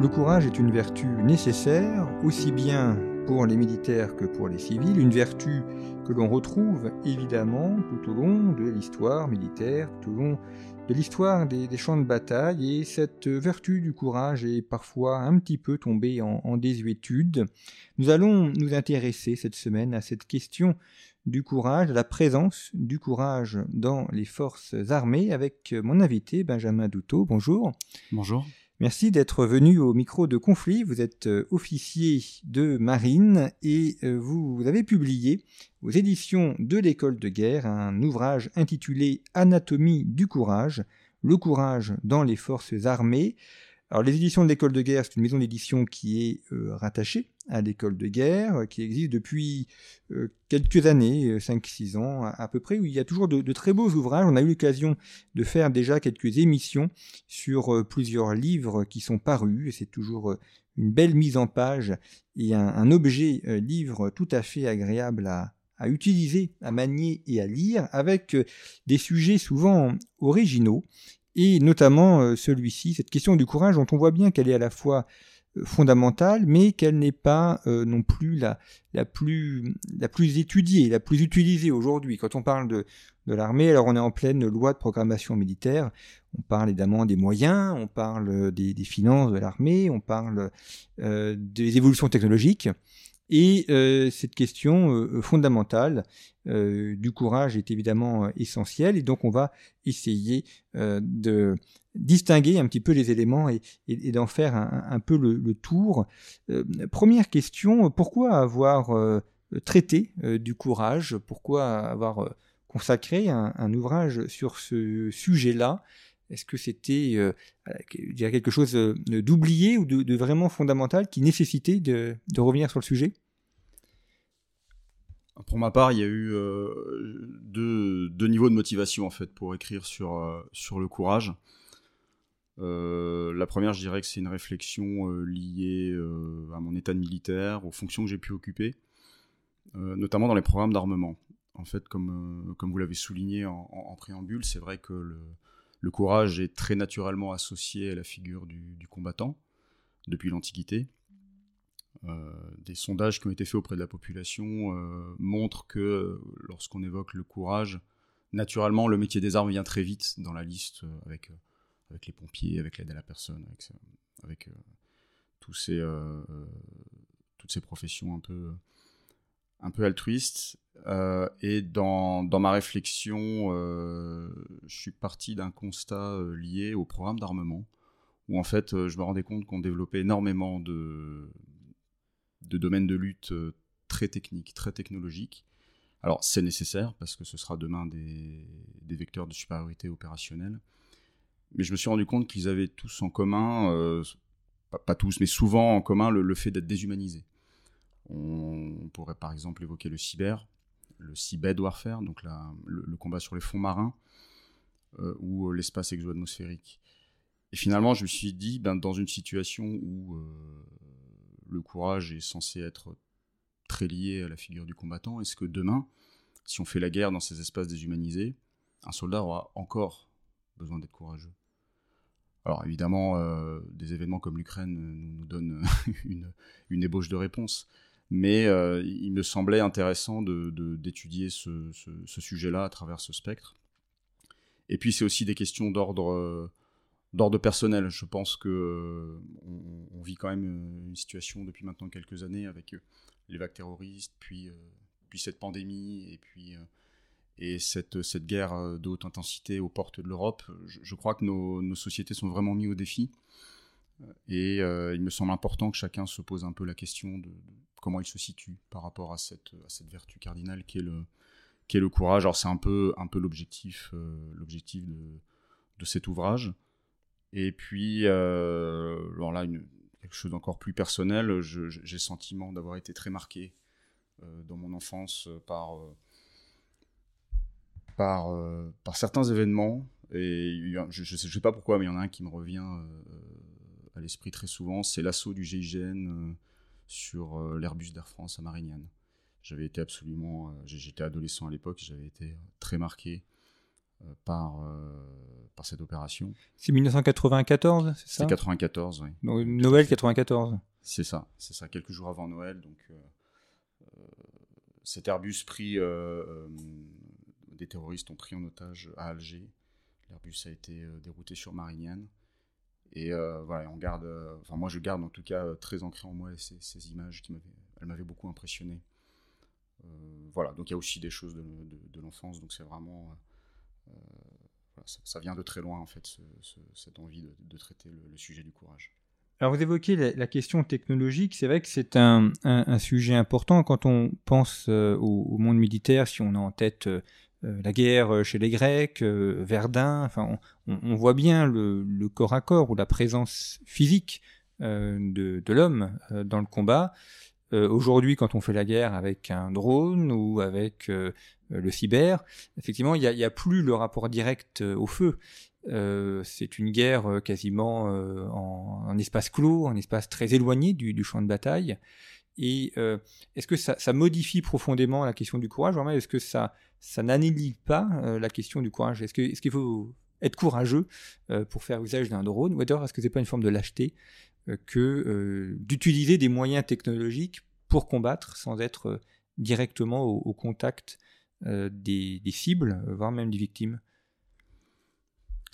Le courage est une vertu nécessaire, aussi bien pour les militaires que pour les civils, une vertu que l'on retrouve évidemment tout au long de l'histoire militaire, tout au long de l'histoire des, champs de bataille, et cette vertu du courage est parfois un petit peu tombée en, en désuétude. Nous allons nous intéresser cette semaine à cette question du courage, de la présence du courage dans les forces armées avec mon invité Benjamin Douteau. Bonjour. Bonjour. Merci d'être venu au micro de conflit. Vous êtes euh, officier de marine et euh, vous, avez publié aux éditions de l'école de guerre un ouvrage intitulé Anatomie du courage, le courage dans les forces armées. Alors les éditions de l'école de guerre, c'est une maison d'édition qui est euh, rattachée à l'école de guerre, qui existe depuis euh, quelques années, 5-6 euh, ans à, peu près, où il y a toujours de, très beaux ouvrages. On a eu l'occasion de faire déjà quelques émissions sur plusieurs livres qui sont parus, et c'est toujours une belle mise en page et un, objet livre tout à fait agréable à utiliser, à manier et à lire, avec des sujets souvent originaux et notamment euh, celui-ci, cette question du courage dont on voit bien qu'elle est à la fois euh, fondamentale, mais qu'elle n'est pas euh, non plus la, la, plus, la plus étudiée, la plus utilisée aujourd'hui. Quand on parle de, de l'armée, alors on est en pleine loi de programmation militaire, on parle évidemment des moyens, on parle des, des finances de l'armée, on parle des évolutions technologiques, et euh, cette question euh, fondamentale euh, du courage est évidemment essentielle, et donc on va essayer de distinguer un petit peu les éléments et, d'en faire un, peu le, tour. première question, pourquoi avoir traité du courage? Pourquoi avoir consacré un ouvrage sur ce sujet-là? Est-ce que c'était euh, quelque chose euh, d'oublié ou de, vraiment fondamental qui nécessitait de, revenir sur le sujet? Pour ma part, il y a eu euh, deux, niveaux de motivation en pour écrire sur, le courage. la première, je dirais que c'est une réflexion liée à mon état de militaire, aux fonctions que j'ai pu occuper, notamment dans les programmes d'armement. En fait, comme, comme vous l'avez souligné en préambule, c'est vrai que le, le courage est très naturellement associé à la figure du, combattant depuis l'Antiquité. Euh, des sondages qui ont été faits auprès de la population euh, montrent que euh, lorsqu'on évoque le courage, naturellement le métier des armes vient très vite dans la liste avec, avec les pompiers, avec l'aide à la personne, avec, toutes ces professions un peu un peu altruiste. Euh, et dans, dans, ma réflexion, euh, je suis parti d'un constat euh, lié au programme d'armement, où en fait je me rendais compte qu'on développait énormément de, de domaines de lutte très techniques, très technologiques. Alors c'est nécessaire parce que ce sera demain des, des, vecteurs de supériorité opérationnelle. Mais je me suis rendu compte qu'ils avaient tous en commun, pas, tous, mais souvent en commun, le fait d'être déshumanisés. On pourrait par exemple évoquer le cyber, le cyber warfare, donc le, combat sur les fonds marins euh, ou euh, l'espace exo-atmosphérique. Et finalement, je me suis dit, ben, dans une situation où euh, le courage est censé être très lié à la figure du combattant, est-ce que demain, si on fait la guerre dans ces espaces déshumanisés, un soldat aura encore besoin d'être courageux? Alors évidemment, des événements comme l'Ukraine nous, donnent une, ébauche de réponse mais euh, il me semblait intéressant d'étudier de, ce, sujet-là à travers ce spectre. Et puis c'est aussi des questions d'ordre euh, personnel, je pense que on, vit quand même une situation depuis maintenant quelques années avec les vagues terroristes, puis, puis cette pandémie, et puis et cette, cette guerre de haute intensité aux portes de l'Europe. Je, crois que nos, nos, sociétés sont vraiment mises au défi. Et il me semble important que chacun se pose un peu la question de, comment il se situe par rapport à cette, vertu cardinale qui est le, courage. Alors c'est un peu, un peu l'objectif, euh, de, cet ouvrage. Et puis, euh, alors là, une, quelque chose d'encore plus personnel, j'ai le sentiment d'avoir été très marqué euh, dans mon enfance par certains événements. Et je ne sais, sais, pas pourquoi, mais il y en a un qui me revient à l'esprit très souvent, c'est l'assaut du GIGN sur l'Airbus d'Air France à Marignane. J'avais été absolument. Euh, j'étais adolescent à l'époque, j'avais été très marqué euh, par, euh, par cette opération. C'est 1994, c'est ça? C'est 94, oui. Noël 94. C'est ça, c'est ça, quelques jours avant Noël. Donc, cet Airbus pris. des terroristes ont pris en otage à Alger. L'Airbus a été dérouté sur Marignane. Et voilà, on garde. enfin, moi, je garde en tout cas très ancré en moi ces, images qui m'avaient. Elles m'avaient beaucoup impressionné. Euh, voilà, donc il y a aussi des choses de, l'enfance, donc c'est vraiment. Euh, euh, ça, vient de très loin, en fait, cette envie de, traiter le, sujet du courage. Alors vous évoquez la, question technologique, c'est vrai que c'est un, sujet important quand on pense au, monde militaire, si on a en tête la guerre chez les Grecs, Verdun, enfin on, voit bien le, corps à corps ou la présence physique de, l'homme dans le combat. Euh, aujourd'hui, quand on fait la guerre avec un drone ou avec euh, le cyber, effectivement, il n'y a, plus le rapport direct euh, au feu. C'est une guerre quasiment en, espace clos, en espace très éloigné du, champ de bataille. Et est-ce que ça, modifie profondément la question du courage Est-ce que ça, ça pas la question du courage? Est-ce qu'il faut être courageux pour faire usage d'un drone? Ou est-ce que c'est pas une forme de lâcheté euh, que euh, d'utiliser des moyens technologiques pour combattre sans être euh, directement au, contact des, cibles, voire même des victimes?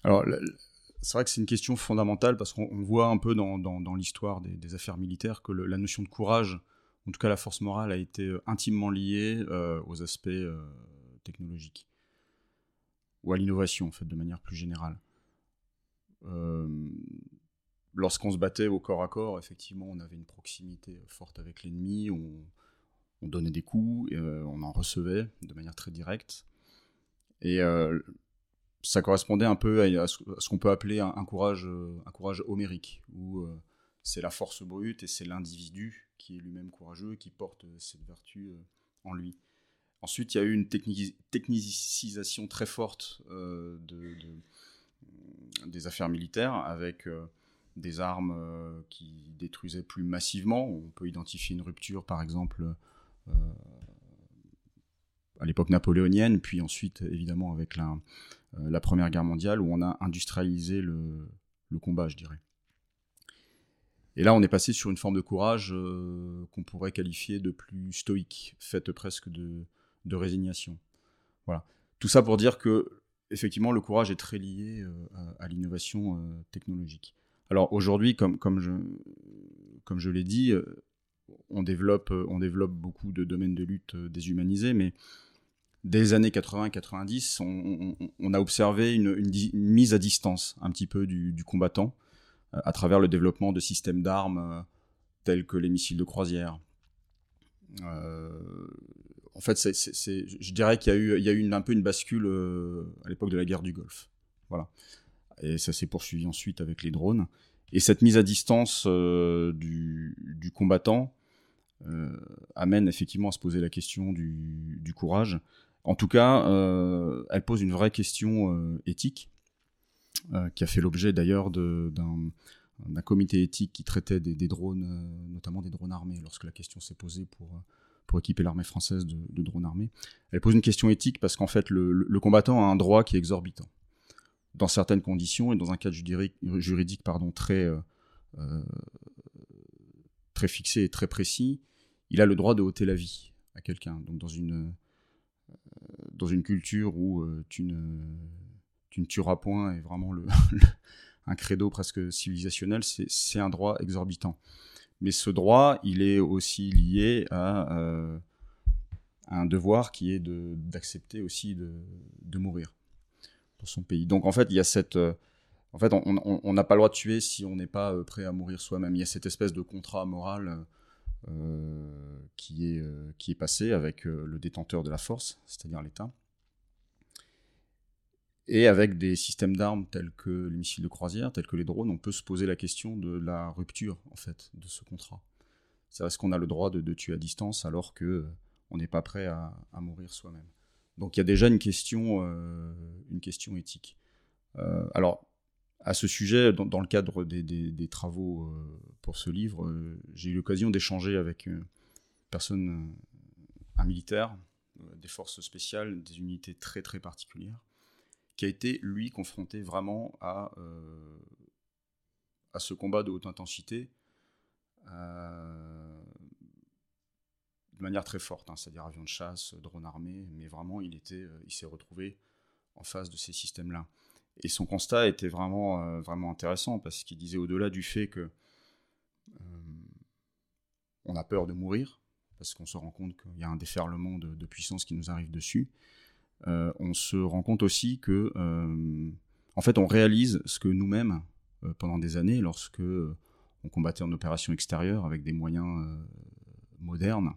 Alors, c'est vrai que c'est une question fondamentale parce qu'on voit un peu dans, l'histoire des, affaires militaires que la notion de courage, en tout cas la force morale, a été intimement liée aux aspects technologiques ou à l'innovation, en fait, de manière plus générale lorsqu'on se battait au corps à corps, effectivement, on avait une proximité forte avec l'ennemi, on, donnait des coups, et, euh, on en recevait de manière très directe. Et euh, ça correspondait un peu à, ce, qu'on peut appeler un, courage, un courage homérique, où euh, c'est la force brute et c'est l'individu qui est lui-même courageux, qui porte cette vertu en lui. Ensuite, il y a eu une technicisation très forte de, des affaires militaires avec des armes euh, qui détruisaient plus massivement. On peut identifier une rupture, par exemple, euh, à l'époque napoléonienne, puis ensuite, évidemment, avec la, euh, Première Guerre mondiale, où on a industrialisé le, combat, je dirais. Et là, on est passé sur une forme de courage qu'on pourrait qualifier de plus stoïque, faite presque de, résignation. Voilà. Tout ça pour dire que, effectivement, le courage est très lié à, l'innovation technologique. Alors aujourd'hui, comme, comme je, comme je l'ai dit, euh, on développe, euh, on développe beaucoup de domaines de lutte euh, déshumanisés, mais dès les années 80-90, on, a observé une, mise à distance un petit peu du, combattant à travers le développement de systèmes d'armes tels que les missiles de croisière. en fait, je dirais qu'il y a eu, un peu une bascule à l'époque de la guerre du Golfe. Voilà. Et ça s'est poursuivi ensuite avec les drones. Et cette mise à distance euh, du, combattant euh, amène effectivement à se poser la question du, courage. En tout cas, euh, elle pose une vraie question éthique, qui a fait l'objet d'ailleurs d'un comité éthique qui traitait des, drones, notamment des drones armés, lorsque la question s'est posée pour, pour équiper l'armée française de, drones armés. Elle pose une question éthique parce qu'en fait, le, combattant a un droit qui est exorbitant dans certaines conditions et dans un cadre juridique, juridique pardon, très, euh, euh, très fixé et très précis, il a le droit de ôter la vie à quelqu'un. Donc dans une, euh, dans une culture où tu, ne, tu ne tueras point est vraiment un credo presque civilisationnel, c'est un droit exorbitant. Mais ce droit, il est aussi lié à, euh, un devoir qui est d'accepter aussi de, de, mourir pour son pays. Donc en fait, il y a cette... Euh, en fait, on n'a pas le droit de tuer si on n'est pas euh, prêt à mourir soi-même. Il y a cette espèce de contrat moral qui, est, qui est passé avec le détenteur de la force, c'est-à-dire l'État et avec des systèmes d'armes tels que les missiles de croisière, tels que les drones, on peut se poser la question de la rupture en fait de ce contrat. C'est est-ce qu'on a le droit de, tuer à distance alors que euh, on n'est pas prêt à, mourir soi-même? Donc il y a déjà une question, euh, une question éthique. Euh, alors à ce sujet, dans, le cadre des, travaux pour ce livre, j'ai eu l'occasion d'échanger avec une personne, un militaire, des forces spéciales, des unités très très particulières qui a été, lui, confronté vraiment à, euh, à ce combat de haute intensité euh, de manière très forte, hein, c'est-à-dire avion de chasse, drone armé, mais vraiment, il, était, euh, il s'est retrouvé en face de ces systèmes-là. Et son constat était vraiment, vraiment intéressant, parce qu'il disait au-delà du fait que on a peur de mourir, parce qu'on se rend compte qu'il y a un déferlement de puissance qui nous arrive dessus, euh, on se rend compte aussi que, euh, en fait, on réalise ce que nous-mêmes, euh, pendant des années, lorsque on combattait en opération extérieure avec des moyens modernes,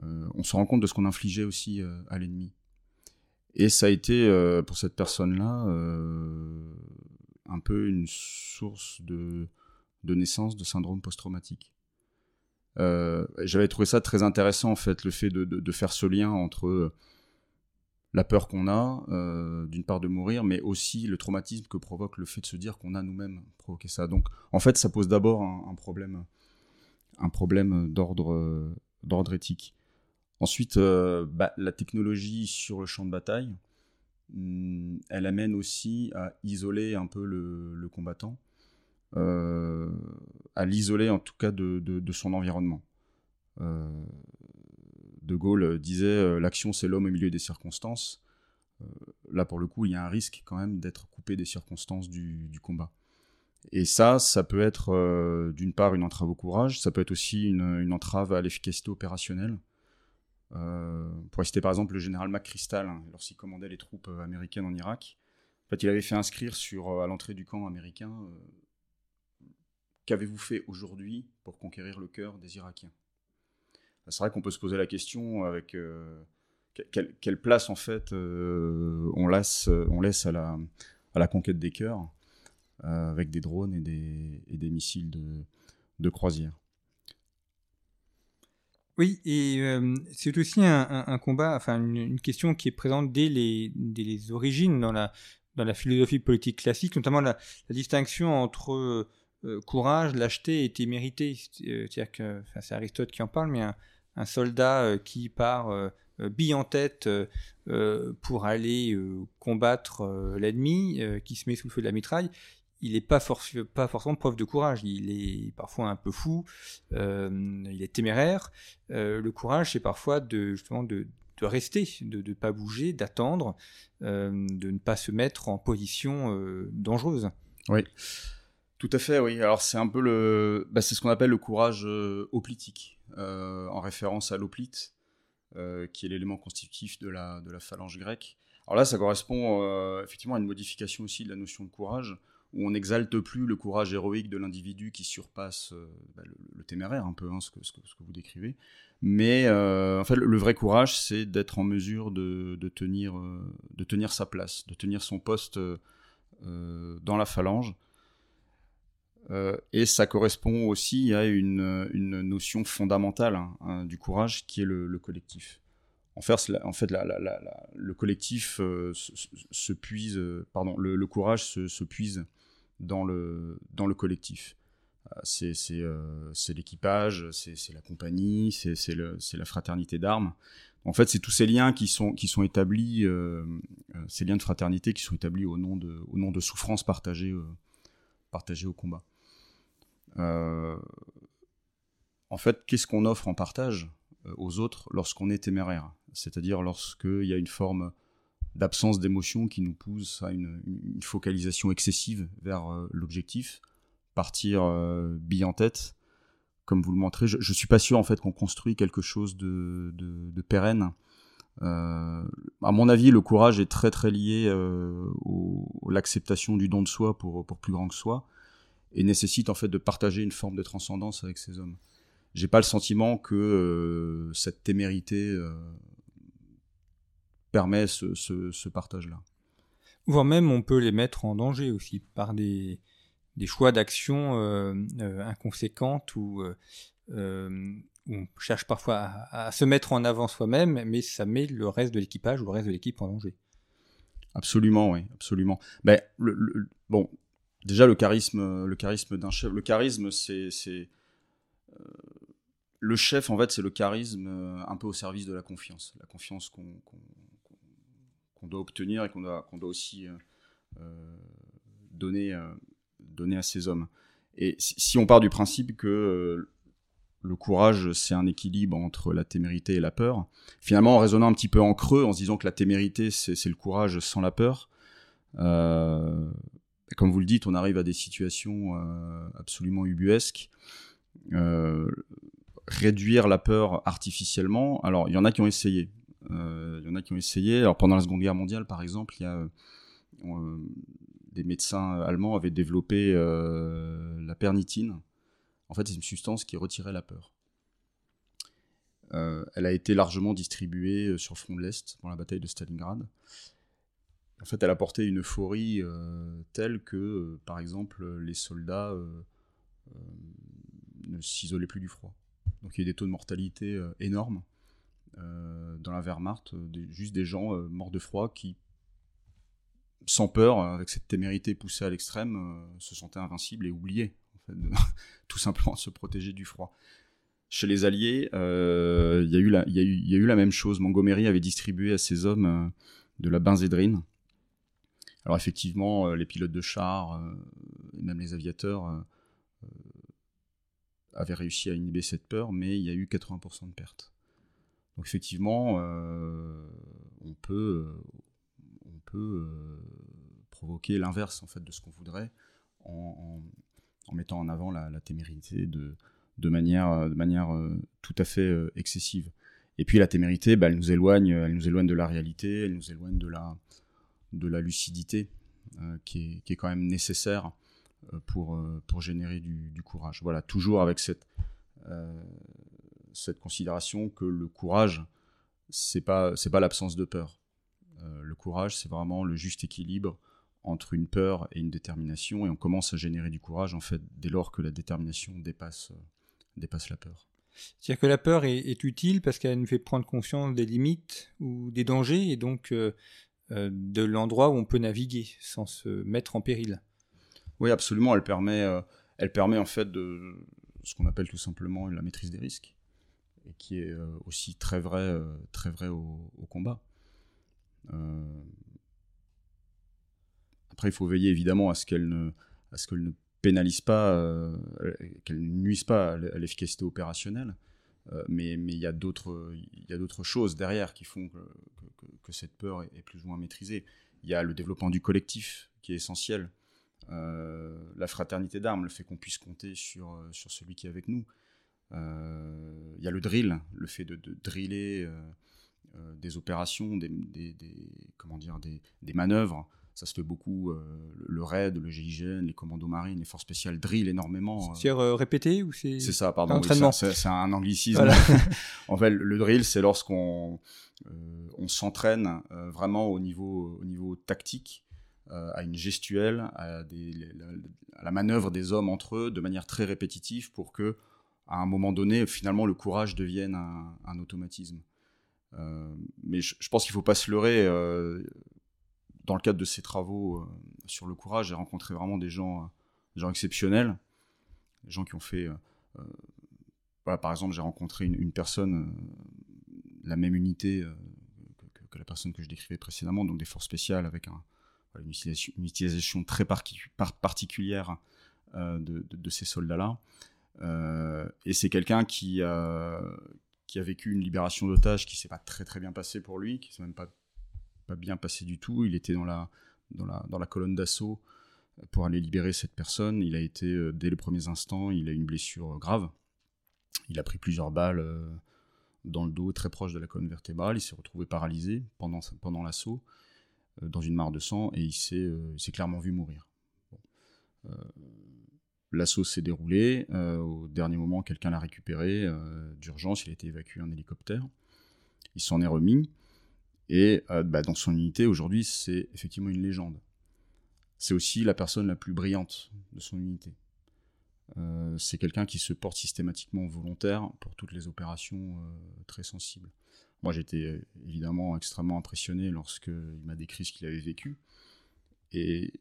on se rend compte de ce qu'on infligeait aussi à l'ennemi. Et ça a été, pour cette personne-là, un peu une source de, naissance de syndrome post-traumatique. J'avais trouvé ça très intéressant, en fait, le fait de faire ce lien entre la peur qu'on a, euh, d'une part de mourir, mais aussi le traumatisme que provoque le fait de se dire qu'on a nous-mêmes provoqué ça. Donc, en fait, ça pose d'abord un, problème, un problème d'ordre éthique. Ensuite, euh, bah, la technologie sur le champ de bataille, hmm, elle amène aussi à isoler un peu le, combattant, euh, à l'isoler en tout cas de, son environnement. De Gaulle euh, disait euh, l'action c'est l'homme au milieu des circonstances. Euh, là pour le coup, il y a un risque quand même d'être coupé des circonstances du, combat. Et ça, ça peut être d'une part une entrave au courage, ça peut être aussi une, entrave à l'efficacité opérationnelle. Pour citer par exemple le général McChrystal, hein, lorsqu'il commandait les troupes américaines en Irak, en fait, il avait fait inscrire sur, à l'entrée du camp américain Qu'avez-vous fait aujourd'hui pour conquérir le cœur des Irakiens? C'est vrai qu'on peut se poser la question avec euh, quelle, place en fait euh, on, laisse, on laisse à la, à la conquête des cœurs euh, avec des drones et des, et des missiles de, de croisière. Oui, et c'est aussi un, combat, enfin une, question qui est présente dès les, origines dans la, dans la philosophie politique classique, notamment la, distinction entre courage, lâcheté et témérité. C'est-à-dire que, c'est Aristote qui en parle, mais un, soldat qui part bille en tête pour aller combattre l'ennemi, qui se met sous le feu de la mitraille, il n'est pas, forcément preuve de courage. Il est parfois un peu fou, il est téméraire. le courage, c'est parfois de, rester, de ne pas bouger, d'attendre, de ne pas se mettre en position dangereuse. Oui. Tout à fait, oui. Alors c'est un peu le, bah, c'est ce qu'on appelle le courage hoplitique. Euh, en référence à l'oplite, euh, qui est l'élément constitutif de la, de la phalange grecque. Alors là, ça correspond euh, effectivement à une modification aussi de la notion de courage, où on n'exalte plus le courage héroïque de l'individu qui surpasse bah, le, téméraire, un peu, hein, ce, que, vous décrivez. Mais en fait, le, vrai courage, c'est d'être en mesure de, tenir, de tenir sa place, de tenir son poste dans la phalange, euh, et ça correspond aussi à une, notion fondamentale hein, hein, du courage qui est le, collectif. En fait, le collectif euh, se, puise, euh, pardon, le, courage se, puise dans le, dans le collectif. C'est l'équipage, c'est la compagnie, c'est la fraternité d'armes. En fait, c'est tous ces liens qui sont, qui sont établis, ces liens de fraternité qui sont établis au nom de, au nom de souffrances partagées, partagées au combat. Euh, en fait, qu'est-ce qu'on offre en partage euh, aux autres lorsqu'on est téméraire? C'est-à-dire lorsqu'il y a une forme d'absence d'émotion qui nous pousse à une, focalisation excessive vers l'objectif, partir bille en tête, comme vous le montrez. Je, ne suis pas sûr en fait qu'on construit quelque chose de, pérenne. à mon avis, le courage est très très lié à l'acceptation du don de soi pour, pour plus grand que soi et nécessite en fait de partager une forme de transcendance avec ces hommes. J'ai pas le sentiment que euh, cette témérité euh, permet ce, ce, partage-là. Voire même on peut les mettre en danger aussi par des, des choix d'action euh, inconséquentes ou on cherche parfois à, se mettre en avant soi-même, mais ça met le reste de l'équipage ou le reste de l'équipe en danger. Absolument, oui, absolument. Ben, le, bon, déjà le charisme, le charisme d'un chef. Le charisme, c'est, euh, le chef en fait, c'est le charisme euh, un peu au service de la confiance, la confiance qu'on, doit obtenir et qu'on doit, qu'on aussi euh, donner, donner à ses hommes. Et si, on part du principe que le courage, c'est un équilibre entre la témérité et la peur. Finalement, en raisonnant un petit peu en creux, en se disant que la témérité, c'est, le courage sans la peur, comme vous le dites, on arrive à des situations euh, absolument ubuesques. Euh, réduire la peur artificiellement. Alors, il y en a qui ont essayé. Euh, il y en a qui ont essayé. Pendant la Seconde Guerre mondiale, par exemple, il y a des médecins allemands avaient développé la pernitine. En fait, c'est une substance qui retirait la peur. elle a été largement distribuée sur le front de l'Est dans la bataille de Stalingrad. En fait, elle apportait une euphorie euh, telle que, euh, par exemple, les soldats euh, ne s'isolaient plus du froid. Donc il y a des taux de mortalité énormes dans la Wehrmacht, juste des gens morts de froid qui, sans peur, avec cette témérité poussée à l'extrême, se sentaient invincibles et oubliaient tout simplement se protéger du froid. Chez les Alliés, il y, a eu la même chose. Montgomery avait distribué à ses hommes de la benzédrine, alors effectivement, euh, les pilotes de chars, euh, et même les aviateurs, euh, avaient réussi à inhiber cette peur, mais il y a eu 80% de pertes. Donc effectivement, on peut, on peut provoquer l'inverse en fait de ce qu'on voudrait en, mettant en avant la, témérité de, manière, de tout à fait excessive. Et puis la témérité, bah, elle nous éloigne, elle nous éloigne de la réalité, elle nous éloigne de la, lucidité euh, qui, est, quand même nécessaire euh, euh, pour générer du, courage. Voilà, toujours avec cette, cette considération que le courage, c'est pas, c'est pas l'absence de peur. le courage, c'est vraiment le juste équilibre entre une peur et une détermination, et on commence à générer du courage en fait dès lors que la détermination dépasse, dépasse la peur. C'est-à-dire que la peur est, utile parce qu'elle nous fait prendre conscience des limites ou des dangers, et donc euh, de l'endroit où on peut naviguer sans se mettre en péril. Oui, absolument. Elle permet, euh, elle permet en fait de ce qu'on appelle tout simplement la maîtrise des risques, et qui est euh, aussi très vrai, très vrai au, combat. Après, il faut veiller évidemment à ce qu'elle ne, à ce qu'elle ne pénalise pas, qu'elle ne nuise pas à l'efficacité opérationnelle. Euh, mais il y a d'autres choses derrière qui font que, cette peur est, plus ou moins maîtrisée. Il y a le développement du collectif qui est essentiel. Euh, la fraternité d'armes, le fait qu'on puisse compter sur, euh, sur celui qui est avec nous. Il y a le drill, le fait de, driller des opérations, des, comment dire, des, des manœuvres ça se fait beaucoup. Euh, le RAID, le GIGN, les commandos marines, les forces spéciales drill énormément. C'est-à-dire euh, répété ou c'est C'est ça, pardon. c'est un anglicisme. en fait, le drill, c'est lorsqu'on euh, on s'entraîne vraiment au niveau, au niveau tactique, à une gestuelle, à, des, la, manœuvre des hommes entre eux de manière très répétitive pour que, à un moment donné, finalement, le courage devienne un, automatisme. mais je, pense qu'il ne faut pas se leurrer dans le cadre de ces travaux euh, sur le courage, j'ai rencontré vraiment des gens, euh, des gens exceptionnels, des gens qui ont fait. Euh, par exemple, j'ai rencontré une, personne, la même unité que, la personne que je décrivais précédemment, donc des forces spéciales avec un, une, utilisation, très particulière de, ces soldats-là. Et c'est quelqu'un qui, qui a vécu une libération d'otages qui s'est pas très très bien passée pour lui, qui s'est même pas bien passé du tout. Il était dans la, colonne d'assaut pour aller libérer cette personne. Il a été, dès les premiers instants, il a une blessure grave. Il a pris plusieurs balles dans le dos, très proche de la colonne vertébrale. Il s'est retrouvé paralysé pendant l'assaut, dans une mare de sang, et il s'est clairement vu mourir. L'assaut s'est déroulé. au dernier moment, quelqu'un l'a récupéré d'urgence. Il a été évacué en hélicoptère. Il s'en est remis. Et bah, dans son unité, aujourd'hui, c'est effectivement une légende. C'est aussi la personne la plus brillante de son unité. Euh, c'est quelqu'un qui se porte systématiquement volontaire pour toutes les opérations euh, très sensibles. Moi, j'étais euh, évidemment extrêmement impressionné lorsqu'il m'a décrit ce qu'il avait vécu. Et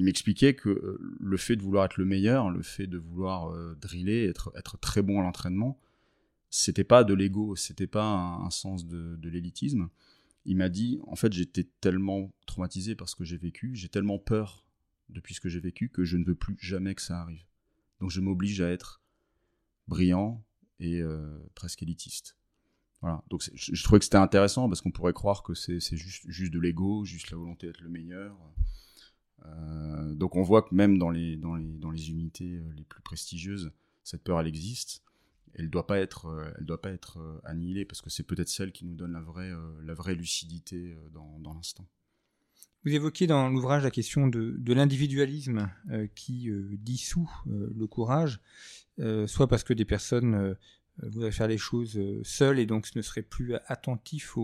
il m'expliquait que le fait de vouloir être le meilleur, le fait de vouloir driller, être, être très bon à l'entraînement, c'était pas de l'ego, c'était pas un, sens de, de l'élitisme. Il m'a dit, en fait, j'étais tellement traumatisé par ce que j'ai vécu, j'ai tellement peur depuis ce que j'ai vécu que je ne veux plus jamais que ça arrive. Donc je m'oblige à être brillant et euh, presque élitiste. Voilà. Donc je, trouvais que c'était intéressant parce qu'on pourrait croire que c'est juste, juste de l'ego, juste la volonté d'être le meilleur. Euh, donc on voit que même dans les, dans les, dans les unités euh, les plus prestigieuses, cette peur elle existe. Elle ne doit pas être, elle doit pas être annihilée parce que c'est peut-être celle qui nous donne la vraie, la vraie lucidité dans, dans l'instant. Vous évoquez dans l'ouvrage la question de, l'individualisme euh, qui euh, dissout euh, le courage, soit parce que des personnes voudraient faire les choses seules et donc ne seraient plus attentifs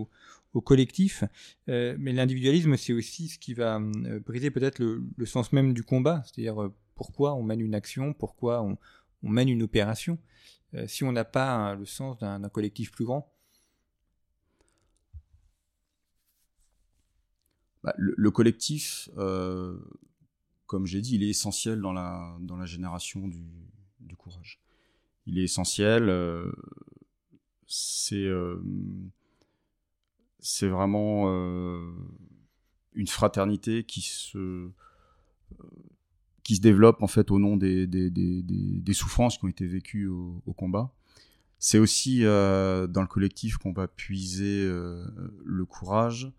au, collectif. mais l'individualisme, c'est aussi ce qui va briser peut-être le, sens même du combat, c'est-à-dire pourquoi on mène une action, pourquoi on, mène une opération, si on n'a pas le sens d'un collectif plus grand? Bah, le, collectif, euh, comme j'ai dit, il est essentiel dans la, dans la génération du, courage. Il est essentiel. Euh, c'est euh, c'est vraiment une fraternité qui se qui se développe en fait au nom des, des, des, souffrances qui ont été vécues au, combat. C'est aussi dans le collectif qu'on va puiser le courage,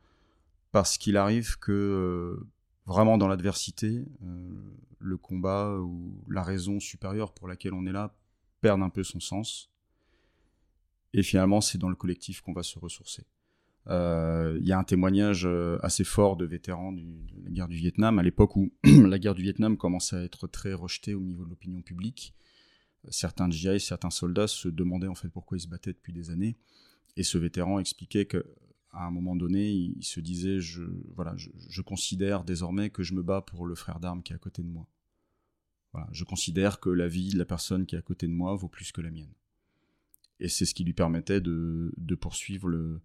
parce qu'il arrive que euh, vraiment dans l'adversité, euh, le combat ou la raison supérieure pour laquelle on est là perd un peu son sens. Et finalement, c'est dans le collectif qu'on va se ressourcer. Euh, il y a un témoignage assez fort de vétérans de la guerre du Vietnam, à l'époque où la guerre du Vietnam commençait à être très rejetée au niveau de l'opinion publique. Certains GI, certains soldats se demandaient en fait pourquoi ils se battaient depuis des années. Et ce vétéran expliquait que à un moment donné, il, se disait je, voilà, je, considère désormais que je me bats pour le frère d'armes qui est à côté de moi. Je considère que la vie de la personne qui est à côté de moi vaut plus que la mienne. Et c'est ce qui lui permettait de, poursuivre le,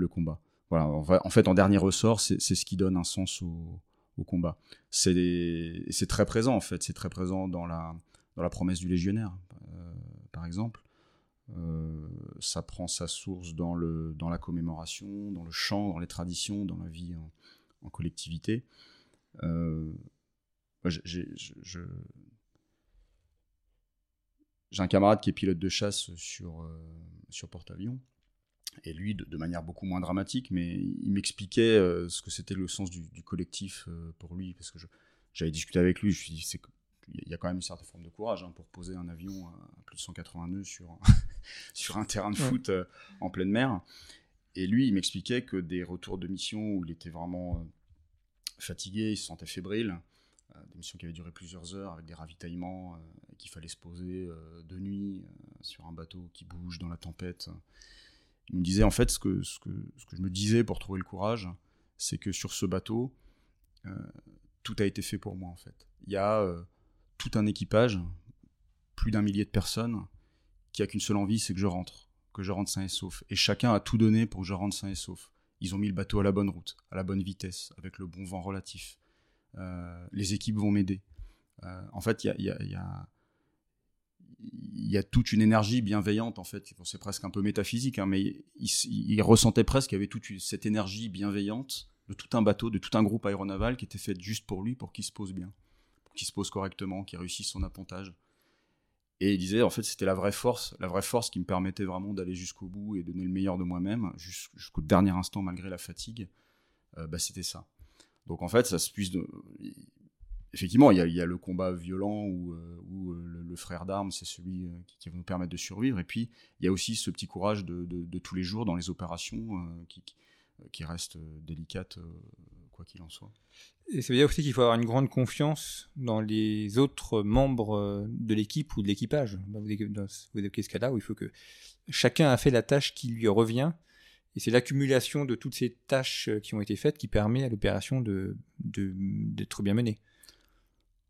le combat. Voilà, en fait, en dernier ressort, c'est ce qui donne un sens au, combat. C'est très présent, en fait, c'est très présent dans la, promesse du légionnaire, euh, par exemple. Euh, ça prend sa source dans, la commémoration, dans le chant, dans les traditions, dans la vie en, collectivité. Euh, j'ai un camarade qui est pilote de chasse sur, sur porte-avions. Et lui, de, manière beaucoup moins dramatique, mais il m'expliquait ce que c'était le sens du, collectif pour lui, parce que j'avais discuté avec lui, je lui suis dit, il y a quand même une certaine forme de courage hein, pour poser un avion à plus de 180 nœuds sur, sur un terrain de foot euh, en pleine mer. Et lui, il m'expliquait que des retours de mission où il était vraiment euh, fatigué, il se sentait fébrile, euh, des missions qui avaient duré plusieurs heures avec des ravitaillements, qu'il fallait se poser de nuit sur un bateau qui bouge dans la tempête. Il me disait en fait ce que, ce que, ce que je me disais pour trouver le courage, c'est que sur ce bateau, tout a été fait pour moi en fait. Il y a tout un équipage, plus d'un millier de personnes, qui a qu'une seule envie, c'est que je rentre, que je rentre sain et sauf. Et chacun a tout donné pour que je rentre sain et sauf. Ils ont mis le bateau à la bonne route, à la bonne vitesse, avec le bon vent relatif. Euh, les équipes vont m'aider. Euh, en fait, il y a, toute une énergie bienveillante, en fait. c'est presque un peu métaphysique, hein, mais il, ressentait presque qu'il y avait toute cette énergie bienveillante de tout un bateau, de tout un groupe aéronaval qui était fait juste pour lui, pour qu'il se pose bien, pour qu'il se pose correctement, qu'il réussisse son appontage. Et il disait, en fait, c'était la vraie force, la vraie force qui me permettait vraiment d'aller jusqu'au bout et donner le meilleur de moi-même, jusqu'au dernier instant, malgré la fatigue. Euh, bah, c'était ça. Donc, en fait, ça se puise de... Effectivement, il y, a, le combat violent où, où le, frère d'armes, c'est celui qui, va nous permettre de survivre. Et puis, il y a aussi ce petit courage de, de, tous les jours dans les opérations qui, qui reste délicate qu'il en soit. Et ça veut dire aussi qu'il faut avoir une grande confiance dans les autres membres euh, de l'équipe ou de l'équipage. Vous évoquez ce cas-là où il faut que chacun a fait la tâche qui lui revient. Et c'est l'accumulation de toutes ces tâches euh, qui ont été faites qui permet à l'opération d'être de, bien menée.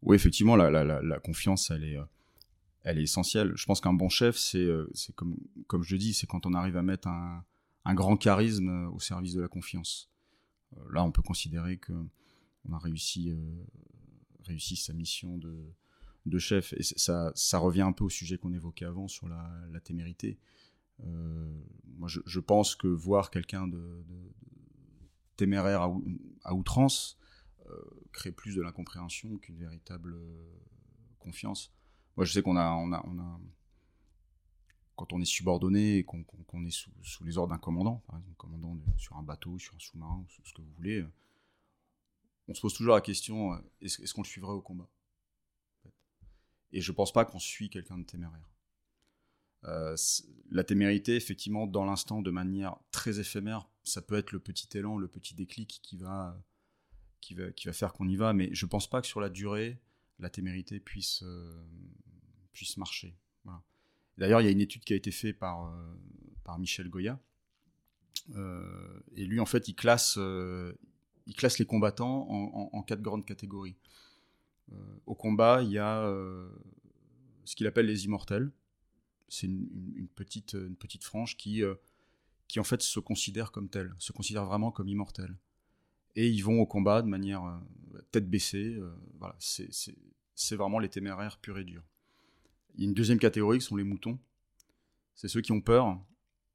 Oui, effectivement, la, confiance, elle est, euh, elle est essentielle. Je pense qu'un bon chef, c'est comme, comme je dis, c'est quand on arrive à mettre un, grand charisme au service de la confiance. Euh, là, on peut considérer que on a réussi, euh, sa mission de, chef. Et ça, revient un peu au sujet qu'on évoquait avant sur la, témérité. Euh, moi, je, pense que voir quelqu'un de, téméraire à, outrance crée plus de l'incompréhension qu'une véritable confiance. Moi, je sais qu'on a, on a, on a, quand on est subordonné et qu'on est sous, les ordres d'un commandant, par exemple, commandant sur un bateau, sur un sous-marin, ce que vous voulez, euh, on se pose toujours la question euh, est-ce qu'on le suivrait au combat Et je pense pas qu'on suit quelqu'un de téméraire. Euh, la témérité, effectivement, dans l'instant, de manière très éphémère, ça peut être le petit élan, le petit déclic qui va, qui va, faire qu'on y va, mais je pense pas que sur la durée, la témérité puisse, puisse marcher. D'ailleurs, il y a une étude qui a été faite par, euh, par Michel Goya. Euh, et lui, en fait, il classe, euh, il classe les combattants en, quatre grandes catégories. au combat, il y a ce qu'il appelle les immortels. C'est une, petite, une petite frange qui, qui, en fait, se considère comme telle, se considère vraiment comme immortelle. Et ils vont au combat de manière tête baissée. voilà, c'est vraiment les téméraires purs et durs. Il y a une deuxième catégorie qui sont les moutons. C'est ceux qui ont peur,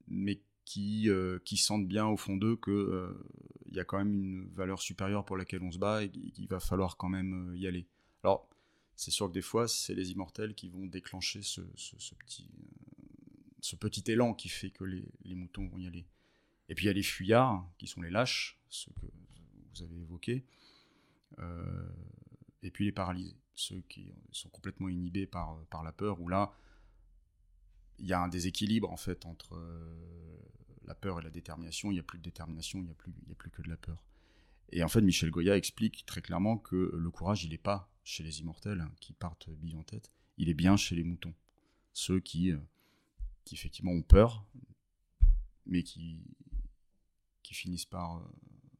mais qui, euh, qui sentent bien au fond d'eux qu'il euh, y a quand même une valeur supérieure pour laquelle on se bat et qu'il va falloir quand même euh, y aller. Alors, c'est sûr que des fois, c'est les immortels qui vont déclencher ce, petit, ce petit élan qui fait que les, les, moutons vont y aller. Et puis il y a les fuyards, qui sont les lâches, ceux que vous avez évoqués, et puis les paralysés ceux qui sont complètement inhibés par, par la peur, où là, il y a un déséquilibre en fait entre euh, la peur et la détermination. Il n'y a plus de détermination, il n'y a, plus, il a plus que de la peur. Et en fait, Michel Goya explique très clairement que le courage, il n'est pas chez les immortels hein, qui partent bille en tête, il est bien chez les moutons. Ceux qui, euh, qui effectivement ont peur, mais qui, qui finissent par, euh,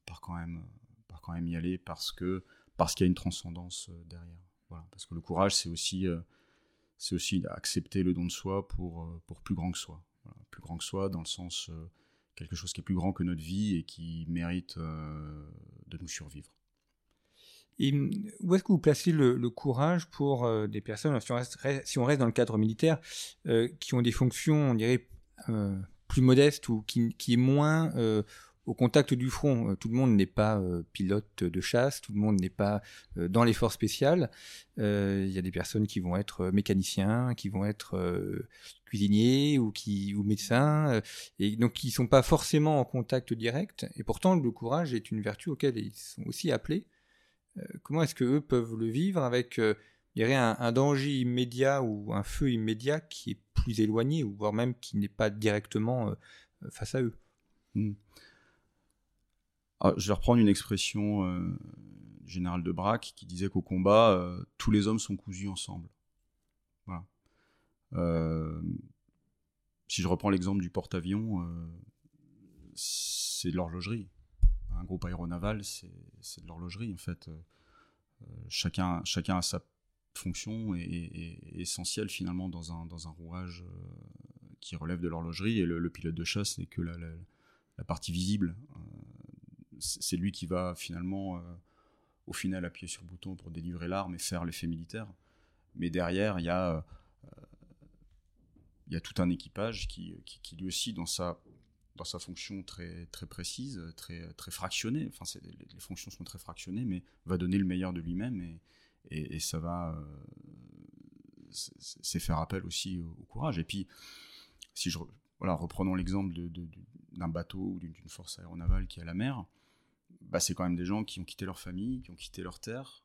par, quand même, quand même y aller parce que parce qu'il y a une transcendance derrière parce que le courage, c'est aussi, euh, c'est aussi accepter le don de soi pour, euh, pour plus grand que soi. Plus grand que soi dans le sens euh, quelque chose qui est plus grand que notre vie et qui mérite de nous survivre. Et où est-ce que vous placez le, courage pour des personnes, si on, reste, si on, reste, dans le cadre militaire, qui ont des fonctions, on dirait, plus modestes ou qui, qui est moins au contact du front. Euh, tout le monde n'est pas euh, pilote de chasse, tout le monde n'est pas euh, dans les forces spéciales. Il y a des personnes qui vont être mécaniciens, qui vont être cuisiniers ou, qui, ou médecins, et donc qui ne sont pas forcément en contact direct. Et pourtant, le courage est une vertu auquel ils sont aussi appelés. comment est-ce que eux peuvent le vivre avec un, danger immédiat ou un feu immédiat qui est plus éloigné, ou voire même qui n'est pas directement face à eux? Hmm. Ah, je vais reprendre une expression euh, du général de Braque qui disait qu'au combat, euh, tous les hommes sont cousus ensemble. Euh, si je reprends l'exemple du porte-avions, c'est de l'horlogerie. Un groupe aéronaval, c'est de l'horlogerie en fait. chacun, chacun a sa fonction et, essentielle finalement dans un, dans un rouage qui relève de l'horlogerie et le, pilote de chasse n'est que la, partie visible c'est lui qui va finalement, euh, au final, appuyer sur le bouton pour délivrer l'arme et faire l'effet militaire. Mais derrière, il y a, euh, tout un équipage qui, lui aussi, dans sa, dans sa fonction très, très précise, très, très fractionnée, enfin, les, fonctions sont très fractionnées, mais va donner le meilleur de lui-même et, ça va, euh, c'est faire appel aussi au, courage. Et puis, si je voilà, reprenons l'exemple d'un bateau ou d'une force aéronavale qui est à la mer, bah, c'est quand même des gens qui ont quitté leur famille, qui ont quitté leur terre,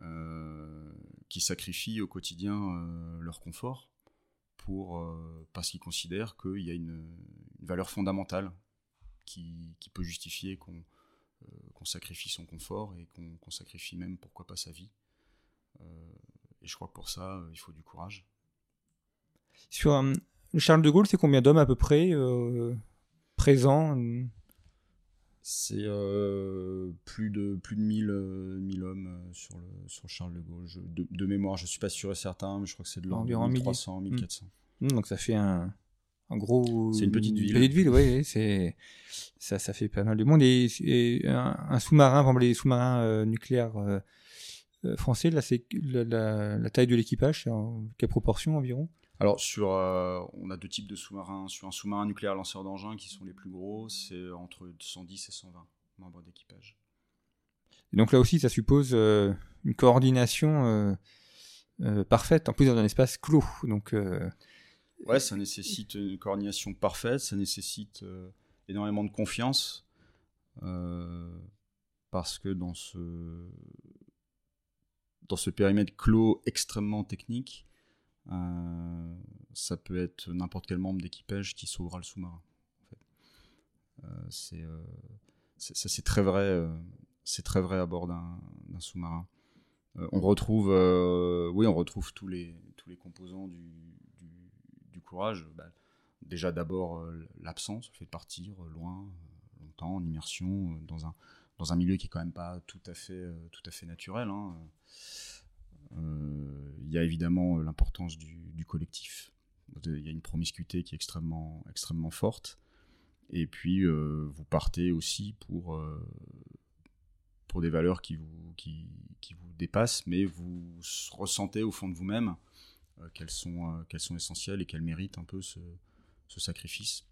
euh, qui sacrifient au quotidien euh, leur confort pour euh, parce qu'ils considèrent qu'il y a une, valeur fondamentale qui, peut justifier qu'on sacrifie son confort et qu'on sacrifie même pourquoi pas sa vie. et je crois que pour ça, il faut du courage. Sur Charles de Gaulle, c'est combien d'hommes à peu près présents c'est euh, plus de plus de 1000, euh, hommes euh, sur le sur Charles de Gaulle. de, mémoire, je suis pas sûr et certain, mais je crois que c'est de l'ordre de 1300, 1400. Mmh. donc ça fait un, un gros. C'est une petite ville. Petite ville, oui. C'est ça, ça fait pas mal de monde. Et, un, sous-marin, par exemple les sous-marins nucléaires français, là, c'est la, la, taille de l'équipage, quelle proportion environ? Alors, sur, euh, on a deux types de sous-marins. Sur un sous-marin nucléaire lanceur d'engins, qui sont les plus gros, c'est entre 110 et 120 membres d'équipage. donc là aussi, ça suppose euh, une coordination euh, parfaite, en plus dans un espace clos. Donc, ouais, ça nécessite une coordination parfaite, ça nécessite énormément de confiance, parce que dans ce, dans ce périmètre clos extrêmement technique, ça peut être n'importe quel membre d'équipage qui sauvera le sous-marin. Euh, c'est euh, ça c'est très vrai très vrai à bord d'un sous-marin on retrouve oui on retrouve tous les tous les composants du, du, courage bah, déjà d'abord l'absence le fait de partir loin longtemps en immersion dans un dans un milieu qui est quand même pas tout à fait tout à fait naturel hein. Euh, il y a évidemment euh, l'importance du, collectif. Il y a une promiscuité qui est extrêmement, extrêmement forte. Et puis, euh, vous partez aussi pour, pour des valeurs qui vous, qui, vous dépassent, mais vous ressentez au fond de vous-même qu'elles sont, qu'elles sont essentielles et qu'elles méritent un peu ce, ce sacrifice.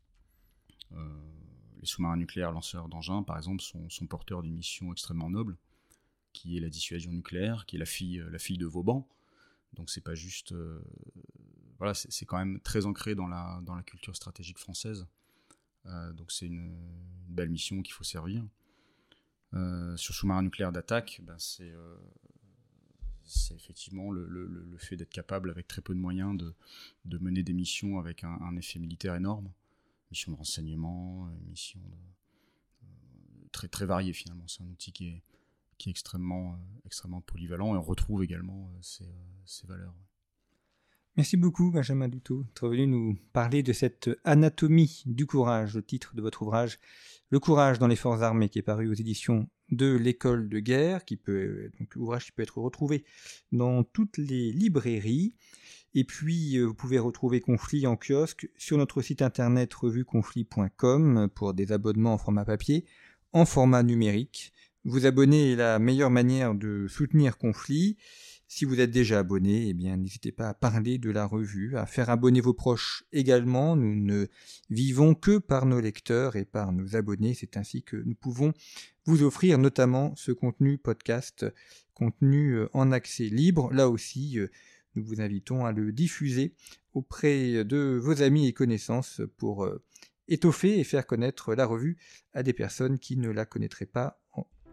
les sous-marins nucléaires lanceurs d'engins, par exemple, sont porteurs d'une mission extrêmement noble qui est la dissuasion nucléaire, qui est la fille, euh, la fille de Vauban. Donc c'est pas juste, euh, voilà, c'est quand même très ancré dans la dans la culture stratégique française. Euh, donc c'est une, belle mission qu'il faut servir. sur sous-marin nucléaire d'attaque, ben c'est effectivement le, le, le fait d'être capable, avec très peu de moyens, de, de mener des missions avec un, un, effet militaire énorme. Mission de renseignement, mission de, très, très variée finalement. C'est un outil qui est, qui est extrêmement, euh, extrêmement polyvalent et on retrouve également euh, ces, euh, ces valeurs. Merci beaucoup, Benjamin Duto, d'être venu nous parler de cette anatomie du courage, le titre de votre ouvrage, Le courage dans les forces armées, qui est paru aux éditions de l'école de guerre, qui peut, ouvrage qui peut être retrouvé dans toutes les librairies. Et puis, vous pouvez retrouver Conflit en kiosque sur notre site internet revueconflit.com pour des abonnements en format papier, en format numérique. Vous abonner est la meilleure manière de soutenir Conflit. Si vous êtes déjà abonné, eh bien, n'hésitez pas à parler de la revue, à faire abonner vos proches également. Nous ne vivons que par nos lecteurs et par nos abonnés. C'est ainsi que nous pouvons vous offrir notamment ce contenu podcast, contenu euh, en accès libre. Là aussi, euh, nous vous invitons à le diffuser auprès de vos amis et connaissances pour euh, étoffer et faire connaître la revue à des personnes qui ne la connaîtraient pas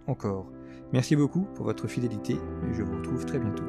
encore. Merci beaucoup pour votre fidélité et je vous retrouve très bientôt.